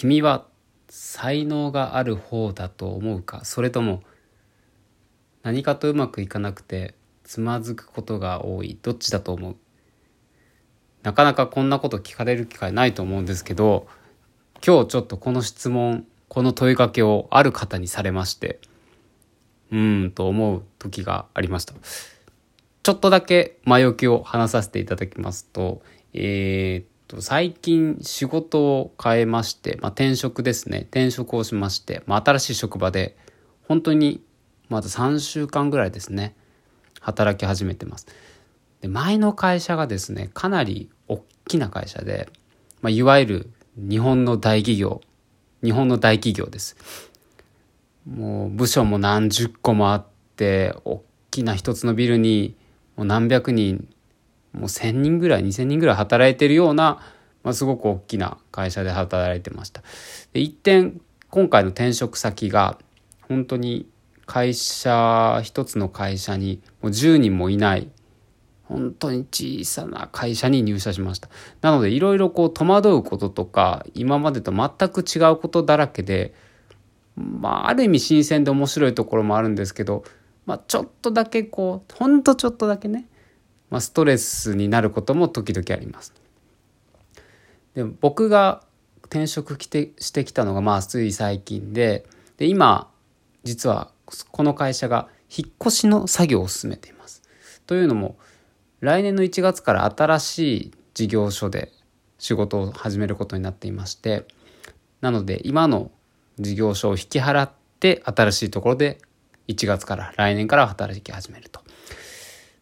君は才能がある方だと思うかそれとも何かとうまくいかなくてつまずくことが多いどっちだと思う？なかなかこんなこと聞かれる機会ないと思うんですけど今日ちょっとこの質問この問いかけをある方にされましてうーんと思う時がありました。ちょっとだけ前置きを話させていただきますとえー、っと最近仕事を変えまして、まあ、転職ですね。転職をしまして、まあ、新しい職場で本当にまだ3週間ぐらいですね働き始めてます。で前の会社がですねかなり大きな会社で、まあ、いわゆる日本の大企業日本の大企業です。もう部署も何十個もあって大きな一つのビルにもう何百人もう1,000人ぐらい2,000人ぐらい働いてるような、まあ、すごく大きな会社で働いてました。で一点今回の転職先が本当に会社一つの会社にもう10人もいない本当に小さな会社に入社しました。なのでいろいろこう戸惑うこととか今までと全く違うことだらけでまあある意味新鮮で面白いところもあるんですけど、まあ、ちょっとだけこうほんとちょっとだけね、まあ、ストレスになることも時々あります。で僕が転職きてしてきたのがまあつい最近でで今実はこの会社が引っ越しの作業を進めています。というのも来年の1月から新しい事業所で仕事を始めることになっていましてなので今の事業所を引き払って新しいところで1月から来年から働き始めると。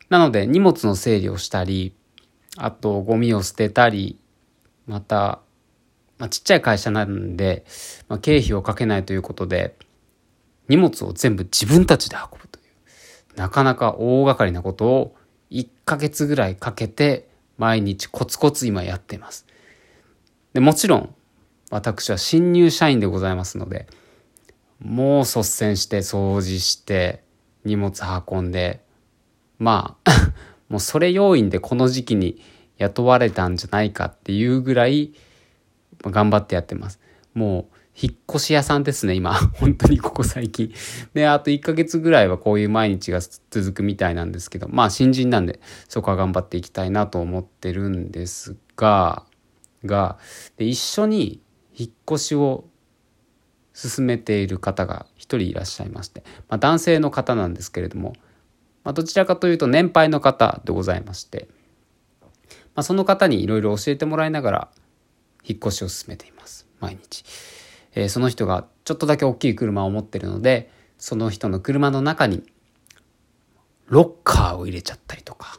なので荷物の整理をしたりあとゴミを捨てたりまた、まあ、ちっちゃい会社なんで、まあ、経費をかけないということで荷物を全部自分たちで運ぶというなかなか大掛かりなことを1ヶ月ぐらいかけて毎日コツコツ今やっています。でもちろん私は新入社員でございますのでもう率先して掃除して荷物運んでまあ もうそれ要因でこの時期に雇われたんじゃないかっていうぐらい頑張ってやってます。もう引っ越し屋さんですね、今。本当にここ最近。で、あと1ヶ月ぐらいはこういう毎日が続くみたいなんですけど、まあ新人なんで、そこは頑張っていきたいなと思ってるんですが、が、で一緒に引っ越しを進めている方が一人いらっしゃいまして、まあ、男性の方なんですけれども、まあ、どちらかというと年配の方でございまして、まあ、その方にいろいろ教えてもらいながら引っ越しを進めています。毎日。えー、その人がちょっとだけ大きい車を持ってるのでその人の車の中にロッカーを入れちゃったりとか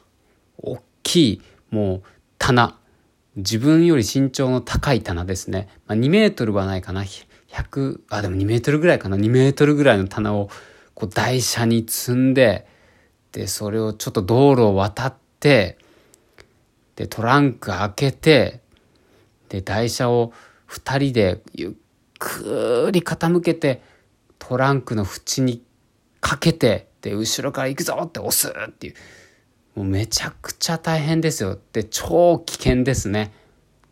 大きいもう棚。自分より身長の高い棚ですね、まあ、2メートルはないかな。100あでも2メートルぐらいかな。2メートルぐらいの棚をこう台車に積んででそれをちょっと道路を渡ってでトランク開けてで台車を2人でゆっくり傾けてトランクの縁にかけてで後ろから行くぞって押すっていう。もうめちゃくちゃ大変ですよ。で超危険ですね。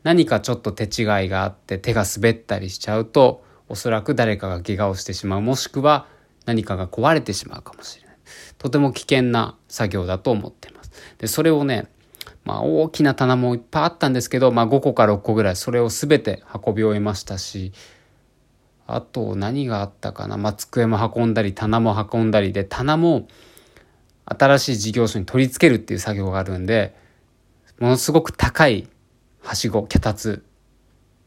何かちょっと手違いがあって手が滑ったりしちゃうとおそらく誰かが怪我をしてしまう。もしくは何かが壊れてしまうかもしれない。とても危険な作業だと思ってます。でそれをねまあ大きな棚もいっぱいあったんですけど、まあ、5個か6個ぐらいそれを全て運び終えましたしあと何があったかな、まあ、机も運んだり棚も運んだりで棚も新しい事業所に取り付けるっていう作業があるんでものすごく高いはしご脚立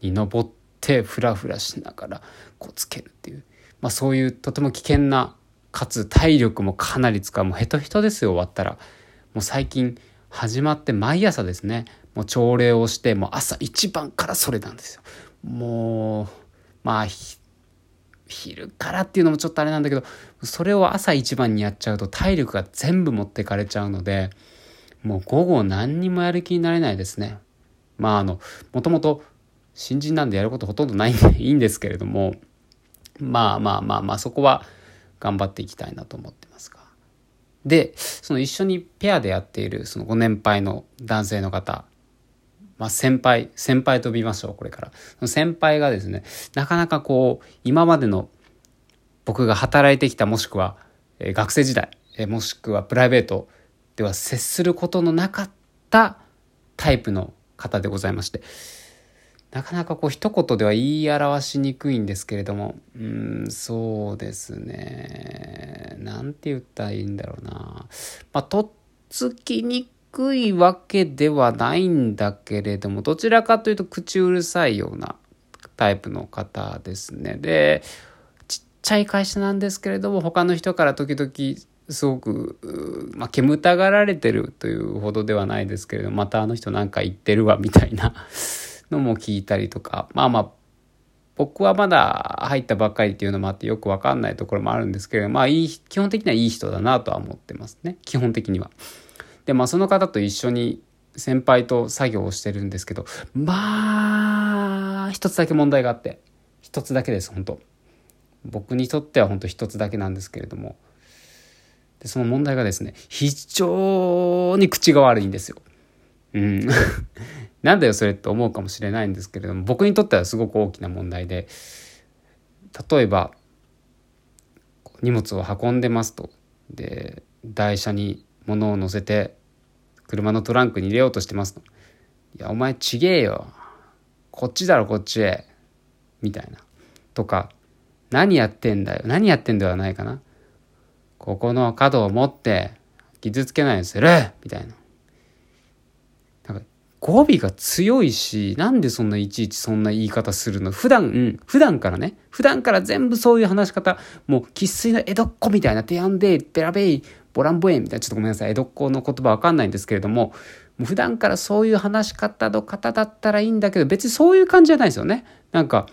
に登ってフラフラしながらこうつけるっていう、まあ、そういうとても危険なかつ体力もかなり使う。もうヘトヘトですよ終わったら。もう最近始まって毎朝ですね。もう朝礼をしてもう朝一番からそれなんですよ。もうまあ昼からっていうのもちょっとあれなんだけどそれを朝一番にやっちゃうと体力が全部持ってかれちゃうのでもう午後何にもやる気になれないですね。まああのもともと新人なんでやることほとんどないんでいいんですけれどもまあまあまあまあそこは頑張っていきたいなと思ってますが。でその一緒にペアでやっているそのご年配の男性の方。まあ、先輩先輩と見ましょうこれから。先輩がですねなかなかこう今までの僕が働いてきたもしくは、え、学生時代、え、もしくはプライベートでは接することのなかったタイプの方でございまして。なかなかこう一言では言い表しにくいんですけれども。うんそうですね。なんて言ったらいいんだろうな。まあとっつきにくいわけではないんだけれどもどちらかというと口うるさいようなタイプの方ですね。でちっちゃい会社なんですけれども他の人から時々すごく、まあ、煙たがられてるというほどではないですけれどもまたあの人なんか言ってるわみたいな。のも聞いたりとかまあまあ僕はまだ入ったばっかりっていうのもあってよく分かんないところもあるんですけれどまあいい基本的にはいい人だなとは思ってますね基本的には。でまあその方と一緒に先輩と作業をしてるんですけどまあ一つだけ問題があって一つだけです本当僕にとっては本当一つだけなんですけれどもでその問題がですね非常に口が悪いんですよ。うんなんだよそれって思うかもしれないんですけれども僕にとってはすごく大きな問題で例えば荷物を運んでますと。で台車に物を乗せて車のトランクに入れようとしてますと「いやお前ちげえよ。こっちだろこっちへ」みたいな。とか「何やってんだよ。何やってんではないかな。ここの角を持って傷つけないようにする」みたいな。語尾が強いし、なんでそんないちいちそんな言い方するの？普段、うん、普段からね、普段から全部そういう話し方、もう生粋の江戸っ子みたいな、テアンデー、ベラベイ、ボランボエンみたいな、ちょっとごめんなさい、江戸っ子の言葉わかんないんですけれども、もう普段からそういう話し方の方だったらいいんだけど、別にそういう感じじゃないですよね。なんか、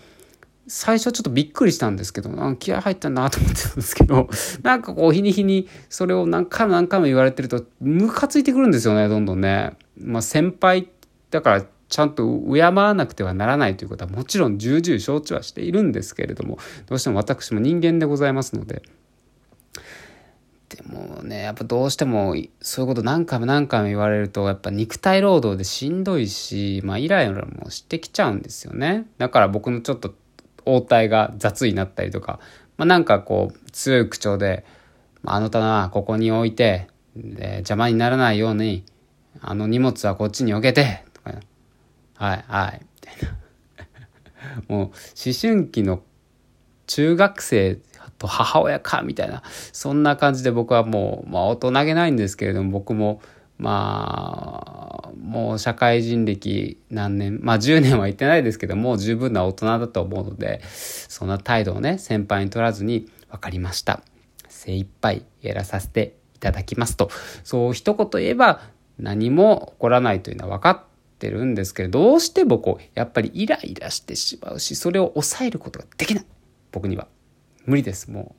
最初ちょっとびっくりしたんですけど、なんか気合入ったなと思ってたんですけど、なんかこう日に日にそれを何回も何回も言われてると、ムカついてくるんですよね、どんどんね。まあ先輩だからちゃんと敬わなくてはならないということはもちろん重々承知はしているんですけれどもどうしても私も人間でございますので。でもねやっぱどうしてもそういうこと何回も何回も言われるとやっぱ肉体労働でしんどいしまあイライラもしてきちゃうんですよね。だから僕のちょっと応対が雑になったりとか、まあ、なんかこう強い口調で「あの棚はここに置いてで邪魔にならないようにあの荷物はこっちに置けて」はいはいみたいな。もう思春期の中学生と母親かみたいな。そんな感じで僕はもう、まあ、大人げないんですけれども僕もまあもう社会人歴何年まあ10年は行ってないですけどもう十分な大人だと思うのでそんな態度をね先輩に取らずに分かりました。精一杯やらさせていただきますと。そう一言言えば何も起こらないというのは分かっってるんですけどどうしてもこうやっぱりイライラしてしまうしそれを抑えることができない。僕には。無理ですもう。も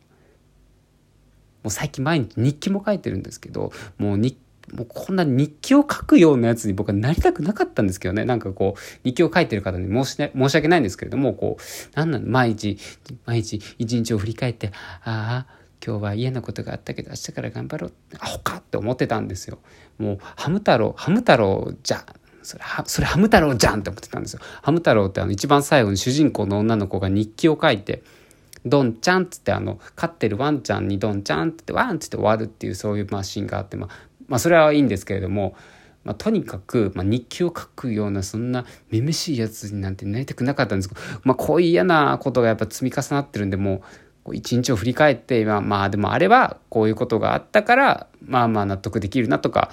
う最近毎日日記も書いてるんですけどもう日もうこんな日記を書くようなやつに僕はなりたくなかったんですけどねなんかこう日記を書いてる方に申し,、ね、申し訳ないんですけれどもこう何なの毎日毎日一日を振り返ってああ今日は嫌なことがあったけど明日から頑張ろう。ってアホかって思ってたんですよ。もうハム太郎ハム太郎じゃそれはそれハム太郎じゃんって思ってたんですよ。ハム太郎ってあの一番最後に主人公の女の子が日記を書いて「ドンちゃん」っつってあの飼ってるワンちゃんに「ドンちゃん」っつってワンっつって終わるっていうそういうマシンがあって、まあ、まあそれはいいんですけれども、まあ、とにかく、まあ、日記を書くようなそんなめめしいやつになんてなりたくなかったんですけど、まあ、こういう嫌なことがやっぱ積み重なってるんでもう一日を振り返ってまあまあでもあればこういうことがあったからまあまあ納得できるなとか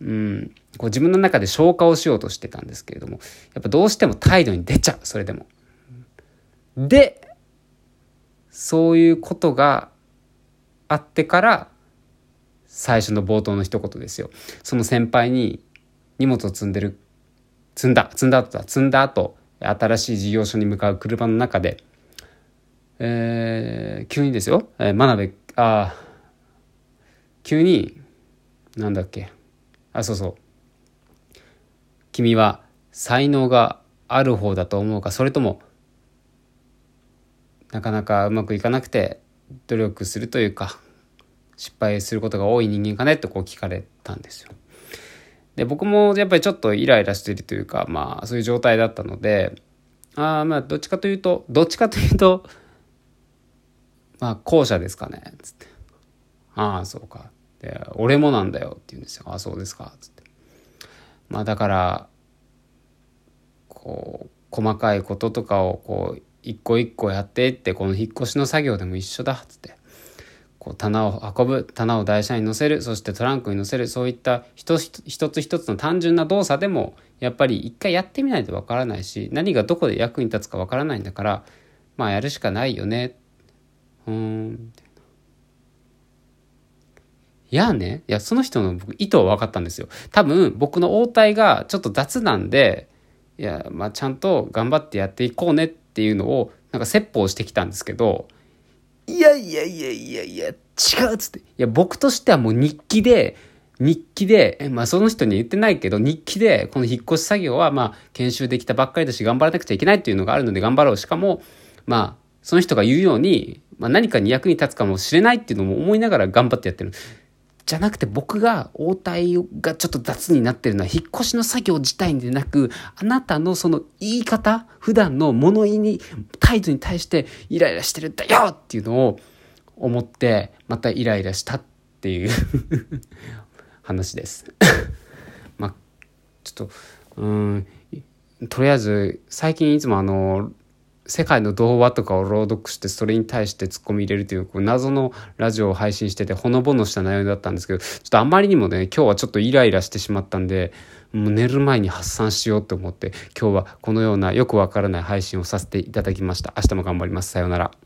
うんこう自分の中で消化をしようとしてたんですけれどもやっぱどうしても態度に出ちゃうそれでも。でそういうことがあってから最初の冒頭の一言ですよ。その先輩に荷物を積んでる積んだ積んだ後だ積んだ後新しい事業所に向かう車の中で、えー、急にですよ、えー、真鍋ああ急になんだっけあそうそう。君は才能がある方だと思うか？それともなかなかうまくいかなくて努力するというか失敗することが多い人間かねってこう聞かれたんですよ。で僕もやっぱりちょっとイライラしてるというかまあそういう状態だったのであまあどっちかというとどっちかというとまあ後者ですかね。つって「ああそうか」で「俺もなんだよ」って言うんですよ「あそうですか」つって。まあだからこう細かいこととかをこう一個一個やってってこの引っ越しの作業でも一緒だっつって。こう棚を運ぶ棚を台車に乗せるそしてトランクに乗せるそういった一つ一つの単純な動作でもやっぱり一回やってみないとわからないし何がどこで役に立つかわからないんだからまあやるしかないよね。うん。いやねいやその人の僕意図は分かったんですよ多分僕の応対がちょっと雑なんでいやまあちゃんと頑張ってやっていこうねっていうのをなんか説法してきたんですけどいやいやいやいやいや違うっつっていや僕としてはもう日記で日記で、まあその人に言ってないけど、日記でこの引っ越し作業はまあ研修できたばっかりだし頑張らなくちゃいけないっていうのがあるので頑張ろう。しかも、まあその人が言うように、まあ何かに役に立つかもしれないっていうのも思いながら頑張ってやってる。じゃなくて僕が応対がちょっと雑になってるのは引っ越しの作業自体でなくあなたのその言い方普段の物言いに態度に対してイライラしてるんだよっていうのを思ってまたイライラしたっていう。話です。まあちょっとうんとりあえず最近いつもあの世界の童話とかを朗読してそれに対してツッコミ入れるというこう謎のラジオを配信しててほのぼのした内容だったんですけどちょっとあまりにもね今日はちょっとイライラしてしまったんでもう寝る前に発散しようと思って今日はこのようなよくわからない配信をさせていただきました。明日も頑張ります。さようなら。